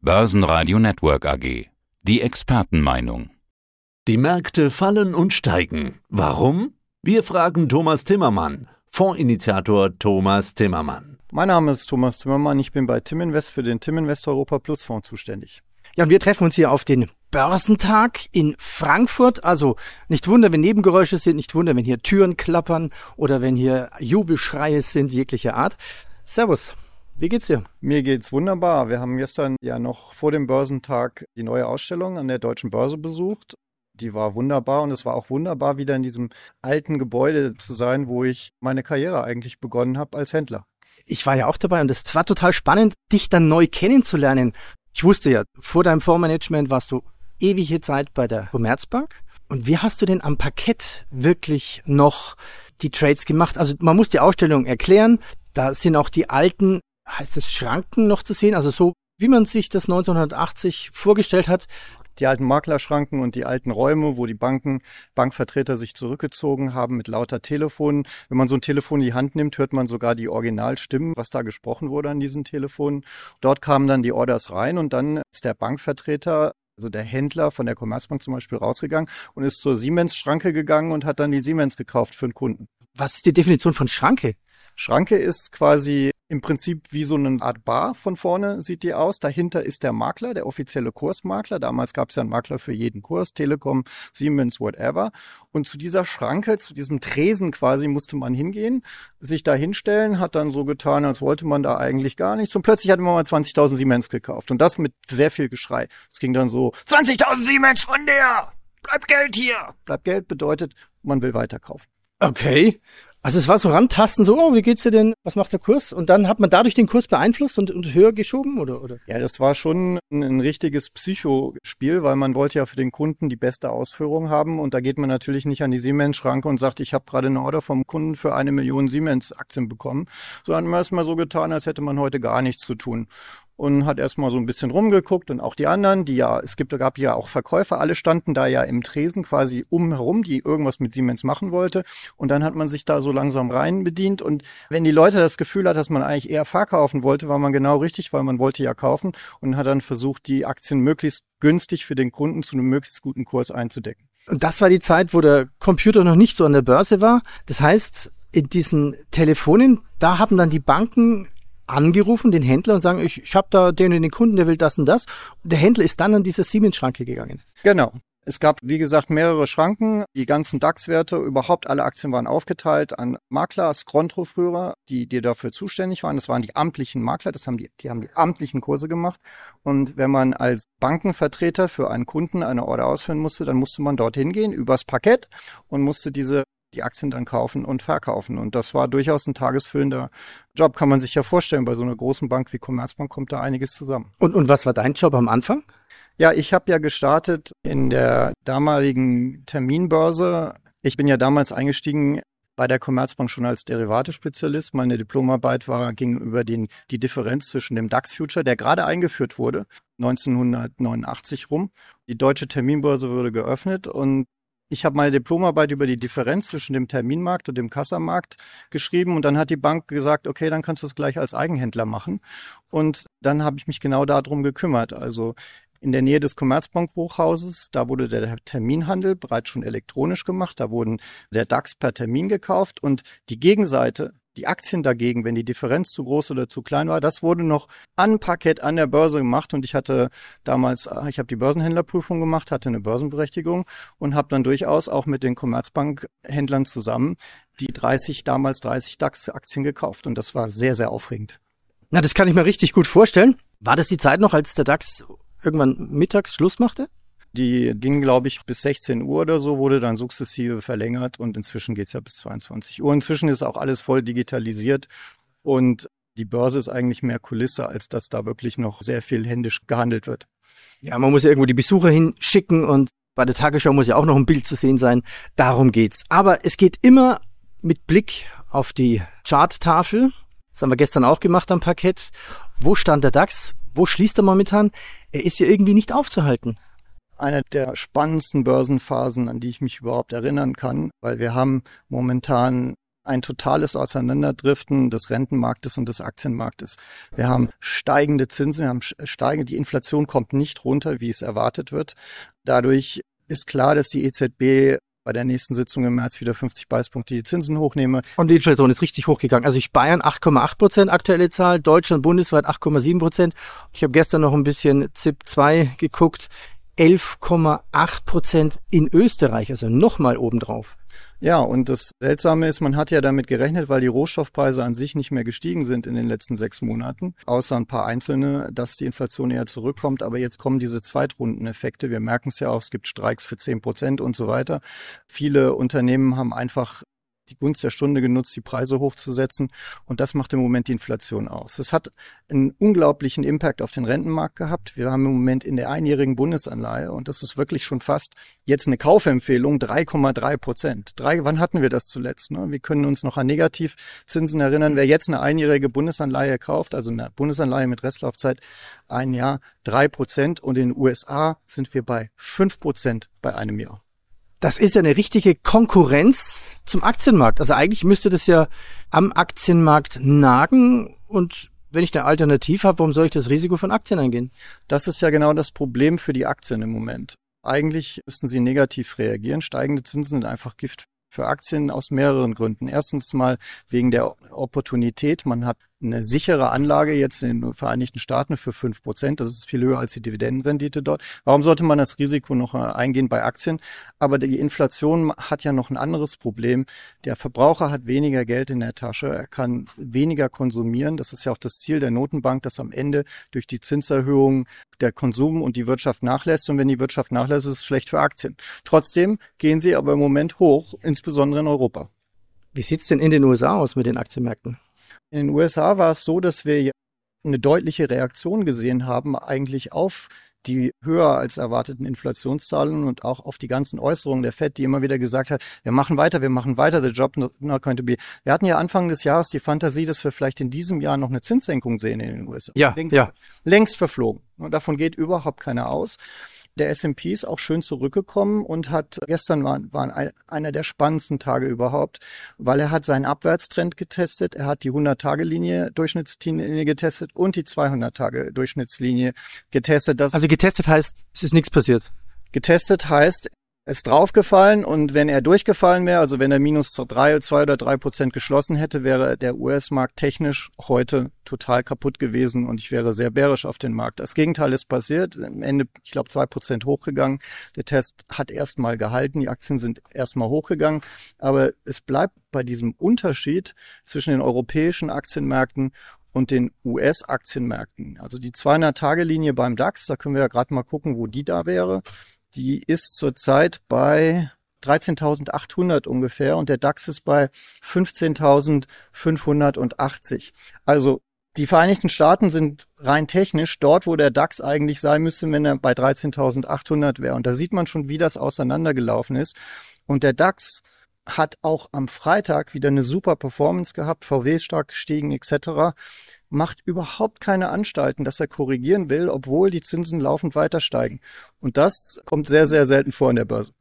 Börsenradio Network AG. Die Expertenmeinung. Die Märkte fallen und steigen. Warum? Wir fragen Thomas Timmermann, Fondsinitiator Thomas Timmermann. Mein Name ist Thomas Timmermann, ich bin bei Tim Invest für den Tim Invest Europa Plus Fonds zuständig. Ja, und wir treffen uns hier auf den Börsentag in Frankfurt. Also nicht wundern, wenn Nebengeräusche sind, nicht wundern, wenn hier Türen klappern oder wenn hier Jubelschreie sind jeglicher Art. Servus. Wie geht's dir? Mir geht's wunderbar. Wir haben gestern ja noch vor dem Börsentag die neue Ausstellung an der Deutschen Börse besucht. Die war wunderbar und es war auch wunderbar, wieder in diesem alten Gebäude zu sein, wo ich meine Karriere eigentlich begonnen habe als Händler. Ich war ja auch dabei und es war total spannend, dich dann neu kennenzulernen. Ich wusste ja, vor deinem Fondsmanagement warst du ewige Zeit bei der Commerzbank. Und wie hast du denn am Parkett wirklich noch die Trades gemacht? Also man muss die Ausstellung erklären. Da sind auch die alten heißt es Schranken noch zu sehen, also so wie man sich das 1980 vorgestellt hat. Die alten Maklerschranken und die alten Räume, wo die Banken, Bankvertreter sich zurückgezogen haben mit lauter Telefonen. Wenn man so ein Telefon in die Hand nimmt, hört man sogar die Originalstimmen, was da gesprochen wurde an diesen Telefonen. Dort kamen dann die Orders rein und dann ist der Bankvertreter also der Händler von der Commerzbank zum Beispiel rausgegangen und ist zur Siemens-Schranke gegangen und hat dann die Siemens gekauft für einen Kunden. Was ist die Definition von Schranke? Schranke ist quasi im Prinzip wie so eine Art Bar von vorne sieht die aus. Dahinter ist der Makler, der offizielle Kursmakler. Damals gab es ja einen Makler für jeden Kurs, Telekom, Siemens, whatever. Und zu dieser Schranke, zu diesem Tresen quasi musste man hingehen, sich da hinstellen, hat dann so getan, als wollte man da eigentlich gar nichts. Und plötzlich hat man mal 20.000 Siemens gekauft. Und das mit sehr viel Geschrei. Es ging dann so, 20.000 Siemens von der! Bleib Geld hier! Bleib Geld bedeutet, man will weiterkaufen. Okay. Also es war so rantasten, so, oh, wie geht's dir denn? Was macht der Kurs? Und dann hat man dadurch den Kurs beeinflusst und, und höher geschoben, oder, oder? Ja, das war schon ein, ein richtiges Psychospiel, weil man wollte ja für den Kunden die beste Ausführung haben. Und da geht man natürlich nicht an die Siemens-Schranke und sagt, ich habe gerade eine Order vom Kunden für eine Million Siemens-Aktien bekommen, sondern man ist mal so getan, als hätte man heute gar nichts zu tun und hat erstmal so ein bisschen rumgeguckt und auch die anderen, die ja, es gibt, gab ja auch Verkäufer, alle standen da ja im Tresen quasi umherum, die irgendwas mit Siemens machen wollte und dann hat man sich da so langsam rein bedient und wenn die Leute das Gefühl hat, dass man eigentlich eher verkaufen wollte, war man genau richtig, weil man wollte ja kaufen und hat dann versucht, die Aktien möglichst günstig für den Kunden zu einem möglichst guten Kurs einzudecken. Und das war die Zeit, wo der Computer noch nicht so an der Börse war. Das heißt, in diesen Telefonen, da haben dann die Banken angerufen, den Händler, und sagen, ich, ich habe da den und den Kunden, der will das und das. Und der Händler ist dann an diese Siemens-Schranke gegangen. Genau. Es gab, wie gesagt, mehrere Schranken. Die ganzen DAX-Werte, überhaupt alle Aktien waren aufgeteilt an Makler, Skrontro-Führer, die, die dafür zuständig waren. Das waren die amtlichen Makler, das haben die, die haben die amtlichen Kurse gemacht. Und wenn man als Bankenvertreter für einen Kunden eine Order ausführen musste, dann musste man dorthin gehen, übers Parkett und musste diese die Aktien dann kaufen und verkaufen. Und das war durchaus ein tagesfüllender Job, kann man sich ja vorstellen. Bei so einer großen Bank wie Commerzbank kommt da einiges zusammen. Und, und was war dein Job am Anfang? Ja, ich habe ja gestartet in der damaligen Terminbörse. Ich bin ja damals eingestiegen bei der Commerzbank schon als Derivate-Spezialist. Meine Diplomarbeit war, ging über den, die Differenz zwischen dem DAX-Future, der gerade eingeführt wurde, 1989 rum. Die deutsche Terminbörse wurde geöffnet und ich habe meine Diplomarbeit über die Differenz zwischen dem Terminmarkt und dem Kassamarkt geschrieben und dann hat die Bank gesagt, okay, dann kannst du es gleich als Eigenhändler machen. Und dann habe ich mich genau darum gekümmert. Also in der Nähe des Commerzbank-Hochhauses, da wurde der Terminhandel bereits schon elektronisch gemacht. Da wurden der DAX per Termin gekauft und die Gegenseite die Aktien dagegen, wenn die Differenz zu groß oder zu klein war, das wurde noch an Parkett an der Börse gemacht und ich hatte damals, äh, ich habe die Börsenhändlerprüfung gemacht, hatte eine Börsenberechtigung und habe dann durchaus auch mit den Commerzbank-Händlern zusammen die 30, damals 30 DAX-Aktien gekauft und das war sehr, sehr aufregend. Na, das kann ich mir richtig gut vorstellen. War das die Zeit noch, als der DAX irgendwann mittags Schluss machte? Die ging, glaube ich, bis 16 Uhr oder so, wurde dann sukzessive verlängert und inzwischen geht's ja bis 22 Uhr. Inzwischen ist auch alles voll digitalisiert und die Börse ist eigentlich mehr Kulisse, als dass da wirklich noch sehr viel händisch gehandelt wird. Ja, man muss ja irgendwo die Besucher hinschicken und bei der Tagesschau muss ja auch noch ein Bild zu sehen sein. Darum geht's. Aber es geht immer mit Blick auf die Charttafel. Das haben wir gestern auch gemacht am Parkett. Wo stand der DAX? Wo schließt er momentan? Er ist ja irgendwie nicht aufzuhalten eine der spannendsten Börsenphasen, an die ich mich überhaupt erinnern kann, weil wir haben momentan ein totales Auseinanderdriften des Rentenmarktes und des Aktienmarktes. Wir haben steigende Zinsen, wir haben steigende, die Inflation kommt nicht runter, wie es erwartet wird. Dadurch ist klar, dass die EZB bei der nächsten Sitzung im März wieder 50 Basispunkte die Zinsen hochnehme. Und die Inflation ist richtig hochgegangen. Also ich Bayern 8,8 Prozent aktuelle Zahl, Deutschland bundesweit 8,7 Prozent. Ich habe gestern noch ein bisschen ZIP 2 geguckt. 11,8 Prozent in Österreich, also nochmal obendrauf. Ja, und das Seltsame ist, man hat ja damit gerechnet, weil die Rohstoffpreise an sich nicht mehr gestiegen sind in den letzten sechs Monaten, außer ein paar einzelne, dass die Inflation eher zurückkommt. Aber jetzt kommen diese Zweitrundeneffekte. Wir merken es ja auch, es gibt Streiks für zehn Prozent und so weiter. Viele Unternehmen haben einfach die Gunst der Stunde genutzt, die Preise hochzusetzen. Und das macht im Moment die Inflation aus. Es hat einen unglaublichen Impact auf den Rentenmarkt gehabt. Wir haben im Moment in der einjährigen Bundesanleihe, und das ist wirklich schon fast jetzt eine Kaufempfehlung, 3,3 Prozent. Drei, wann hatten wir das zuletzt? Ne? Wir können uns noch an Negativzinsen erinnern. Wer jetzt eine einjährige Bundesanleihe kauft, also eine Bundesanleihe mit Restlaufzeit ein Jahr, drei Prozent. Und in den USA sind wir bei fünf Prozent bei einem Jahr. Das ist ja eine richtige Konkurrenz zum Aktienmarkt. Also eigentlich müsste das ja am Aktienmarkt nagen und wenn ich eine Alternative habe, warum soll ich das Risiko von Aktien eingehen? Das ist ja genau das Problem für die Aktien im Moment. Eigentlich müssten sie negativ reagieren. Steigende Zinsen sind einfach Gift für Aktien aus mehreren Gründen. Erstens mal wegen der Opportunität. Man hat eine sichere Anlage jetzt in den Vereinigten Staaten für fünf Prozent. Das ist viel höher als die Dividendenrendite dort. Warum sollte man das Risiko noch äh, eingehen bei Aktien? Aber die Inflation hat ja noch ein anderes Problem. Der Verbraucher hat weniger Geld in der Tasche. Er kann weniger konsumieren. Das ist ja auch das Ziel der Notenbank, dass am Ende durch die Zinserhöhung der Konsum und die Wirtschaft nachlässt. Und wenn die Wirtschaft nachlässt, ist es schlecht für Aktien. Trotzdem gehen sie aber im Moment hoch, insbesondere in Europa. Wie sieht's denn in den USA aus mit den Aktienmärkten? In den USA war es so, dass wir eine deutliche Reaktion gesehen haben, eigentlich auf die höher als erwarteten Inflationszahlen und auch auf die ganzen Äußerungen der Fed, die immer wieder gesagt hat, wir machen weiter, wir machen weiter, the job not going to be. Wir hatten ja Anfang des Jahres die Fantasie, dass wir vielleicht in diesem Jahr noch eine Zinssenkung sehen in den USA. Ja, längst, ja. längst verflogen. Und davon geht überhaupt keiner aus. Der S&P ist auch schön zurückgekommen und hat gestern war, war einer der spannendsten Tage überhaupt, weil er hat seinen Abwärtstrend getestet, er hat die 100-Tage-Linie Durchschnittslinie getestet und die 200-Tage Durchschnittslinie getestet. Das also getestet heißt, es ist nichts passiert. Getestet heißt, ist draufgefallen und wenn er durchgefallen wäre, also wenn er minus drei, zwei oder drei Prozent geschlossen hätte, wäre der US-Markt technisch heute total kaputt gewesen und ich wäre sehr bärisch auf den Markt. Das Gegenteil ist passiert. Am Ende, ich glaube, zwei Prozent hochgegangen. Der Test hat erstmal gehalten, die Aktien sind erstmal hochgegangen, aber es bleibt bei diesem Unterschied zwischen den europäischen Aktienmärkten und den US-Aktienmärkten. Also die 200-Tage-Linie beim DAX, da können wir ja gerade mal gucken, wo die da wäre. Die ist zurzeit bei 13.800 ungefähr und der DAX ist bei 15.580. Also die Vereinigten Staaten sind rein technisch dort, wo der DAX eigentlich sein müsste, wenn er bei 13.800 wäre. Und da sieht man schon, wie das auseinandergelaufen ist. Und der DAX hat auch am Freitag wieder eine super Performance gehabt, VW stark gestiegen etc macht überhaupt keine Anstalten, dass er korrigieren will, obwohl die Zinsen laufend weiter steigen. Und das kommt sehr, sehr selten vor in der Börse.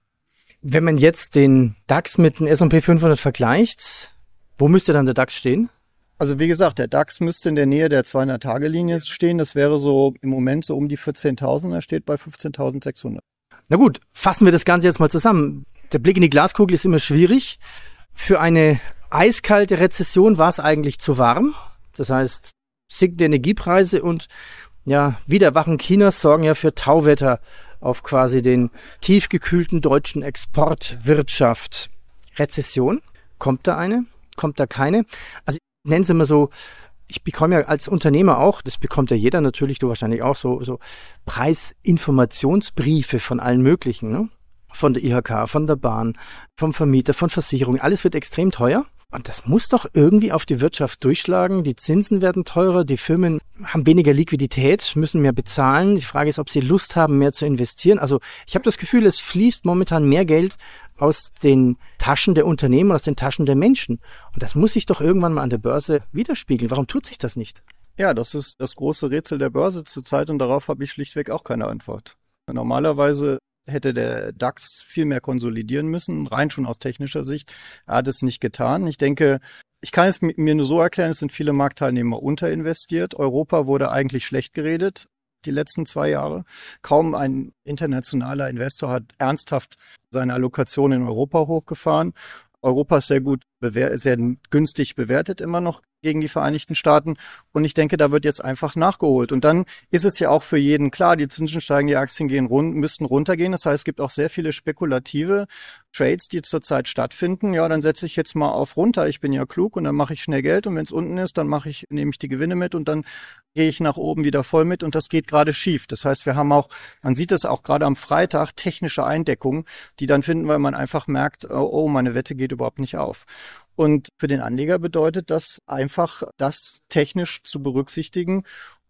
Wenn man jetzt den DAX mit dem S&P 500 vergleicht, wo müsste dann der DAX stehen? Also wie gesagt, der DAX müsste in der Nähe der 200-Tage-Linie stehen. Das wäre so im Moment so um die 14.000. Er steht bei 15.600. Na gut, fassen wir das Ganze jetzt mal zusammen. Der Blick in die Glaskugel ist immer schwierig. Für eine eiskalte Rezession war es eigentlich zu warm. Das heißt, sinkende Energiepreise und ja, Wiederwachen Chinas sorgen ja für Tauwetter auf quasi den tiefgekühlten deutschen Exportwirtschaft. Rezession? Kommt da eine? Kommt da keine? Also ich nenne es immer so, ich bekomme ja als Unternehmer auch, das bekommt ja jeder natürlich, du wahrscheinlich auch, so, so Preisinformationsbriefe von allen möglichen, ne? Von der IHK, von der Bahn, vom Vermieter, von Versicherungen. Alles wird extrem teuer. Und das muss doch irgendwie auf die Wirtschaft durchschlagen. Die Zinsen werden teurer, die Firmen haben weniger Liquidität, müssen mehr bezahlen. Die Frage ist, ob sie Lust haben, mehr zu investieren. Also ich habe das Gefühl, es fließt momentan mehr Geld aus den Taschen der Unternehmen, aus den Taschen der Menschen. Und das muss sich doch irgendwann mal an der Börse widerspiegeln. Warum tut sich das nicht? Ja, das ist das große Rätsel der Börse zurzeit und darauf habe ich schlichtweg auch keine Antwort. Normalerweise hätte der DAX viel mehr konsolidieren müssen, rein schon aus technischer Sicht. Er hat es nicht getan. Ich denke, ich kann es mir nur so erklären, es sind viele Marktteilnehmer unterinvestiert. Europa wurde eigentlich schlecht geredet die letzten zwei Jahre. Kaum ein internationaler Investor hat ernsthaft seine Allokation in Europa hochgefahren. Europa ist sehr gut, sehr günstig bewertet immer noch gegen die Vereinigten Staaten. Und ich denke, da wird jetzt einfach nachgeholt. Und dann ist es ja auch für jeden klar, die Zinsen steigen, die Aktien gehen run müssten runtergehen. Das heißt, es gibt auch sehr viele spekulative Trades, die zurzeit stattfinden. Ja, dann setze ich jetzt mal auf runter. Ich bin ja klug und dann mache ich schnell Geld. Und wenn es unten ist, dann mache ich, nehme ich die Gewinne mit und dann gehe ich nach oben wieder voll mit. Und das geht gerade schief. Das heißt, wir haben auch, man sieht es auch gerade am Freitag, technische Eindeckungen, die dann finden, weil man einfach merkt, oh, oh meine Wette geht überhaupt nicht auf. Und für den Anleger bedeutet das einfach, das technisch zu berücksichtigen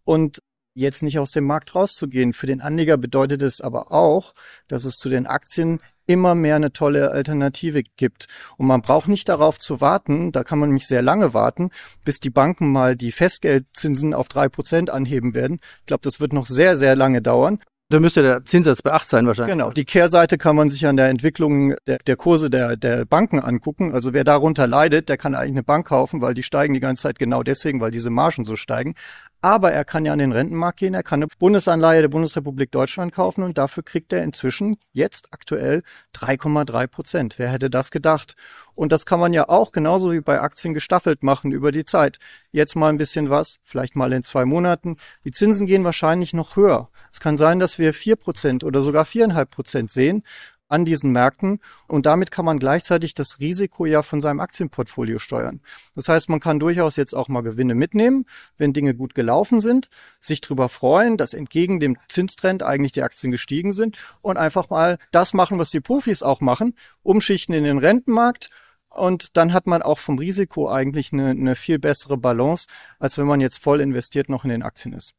und jetzt nicht aus dem Markt rauszugehen. Für den Anleger bedeutet es aber auch, dass es zu den Aktien immer mehr eine tolle Alternative gibt. Und man braucht nicht darauf zu warten, da kann man nämlich sehr lange warten, bis die Banken mal die Festgeldzinsen auf drei Prozent anheben werden. Ich glaube, das wird noch sehr, sehr lange dauern. Da müsste der Zinssatz bei 8 sein wahrscheinlich. Genau. Die Kehrseite kann man sich an der Entwicklung der, der Kurse der, der Banken angucken. Also wer darunter leidet, der kann eigentlich eine Bank kaufen, weil die steigen die ganze Zeit genau deswegen, weil diese Margen so steigen. Aber er kann ja an den Rentenmarkt gehen, er kann eine Bundesanleihe der Bundesrepublik Deutschland kaufen und dafür kriegt er inzwischen jetzt aktuell 3,3 Prozent. Wer hätte das gedacht? Und das kann man ja auch genauso wie bei Aktien gestaffelt machen über die Zeit. Jetzt mal ein bisschen was, vielleicht mal in zwei Monaten. Die Zinsen gehen wahrscheinlich noch höher. Es kann sein, dass wir vier Prozent oder sogar viereinhalb Prozent sehen an diesen Märkten und damit kann man gleichzeitig das Risiko ja von seinem Aktienportfolio steuern. Das heißt, man kann durchaus jetzt auch mal Gewinne mitnehmen, wenn Dinge gut gelaufen sind, sich darüber freuen, dass entgegen dem Zinstrend eigentlich die Aktien gestiegen sind und einfach mal das machen, was die Profis auch machen, umschichten in den Rentenmarkt und dann hat man auch vom Risiko eigentlich eine, eine viel bessere Balance, als wenn man jetzt voll investiert noch in den Aktien ist.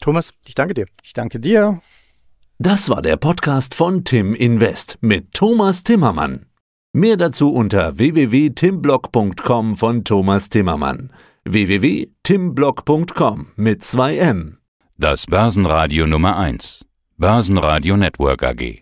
Thomas, ich danke dir. Ich danke dir. Das war der Podcast von Tim Invest mit Thomas Timmermann. Mehr dazu unter www.timblock.com von Thomas Timmermann. www.timblock.com mit 2 M. Das Börsenradio Nummer 1. Börsenradio Network AG.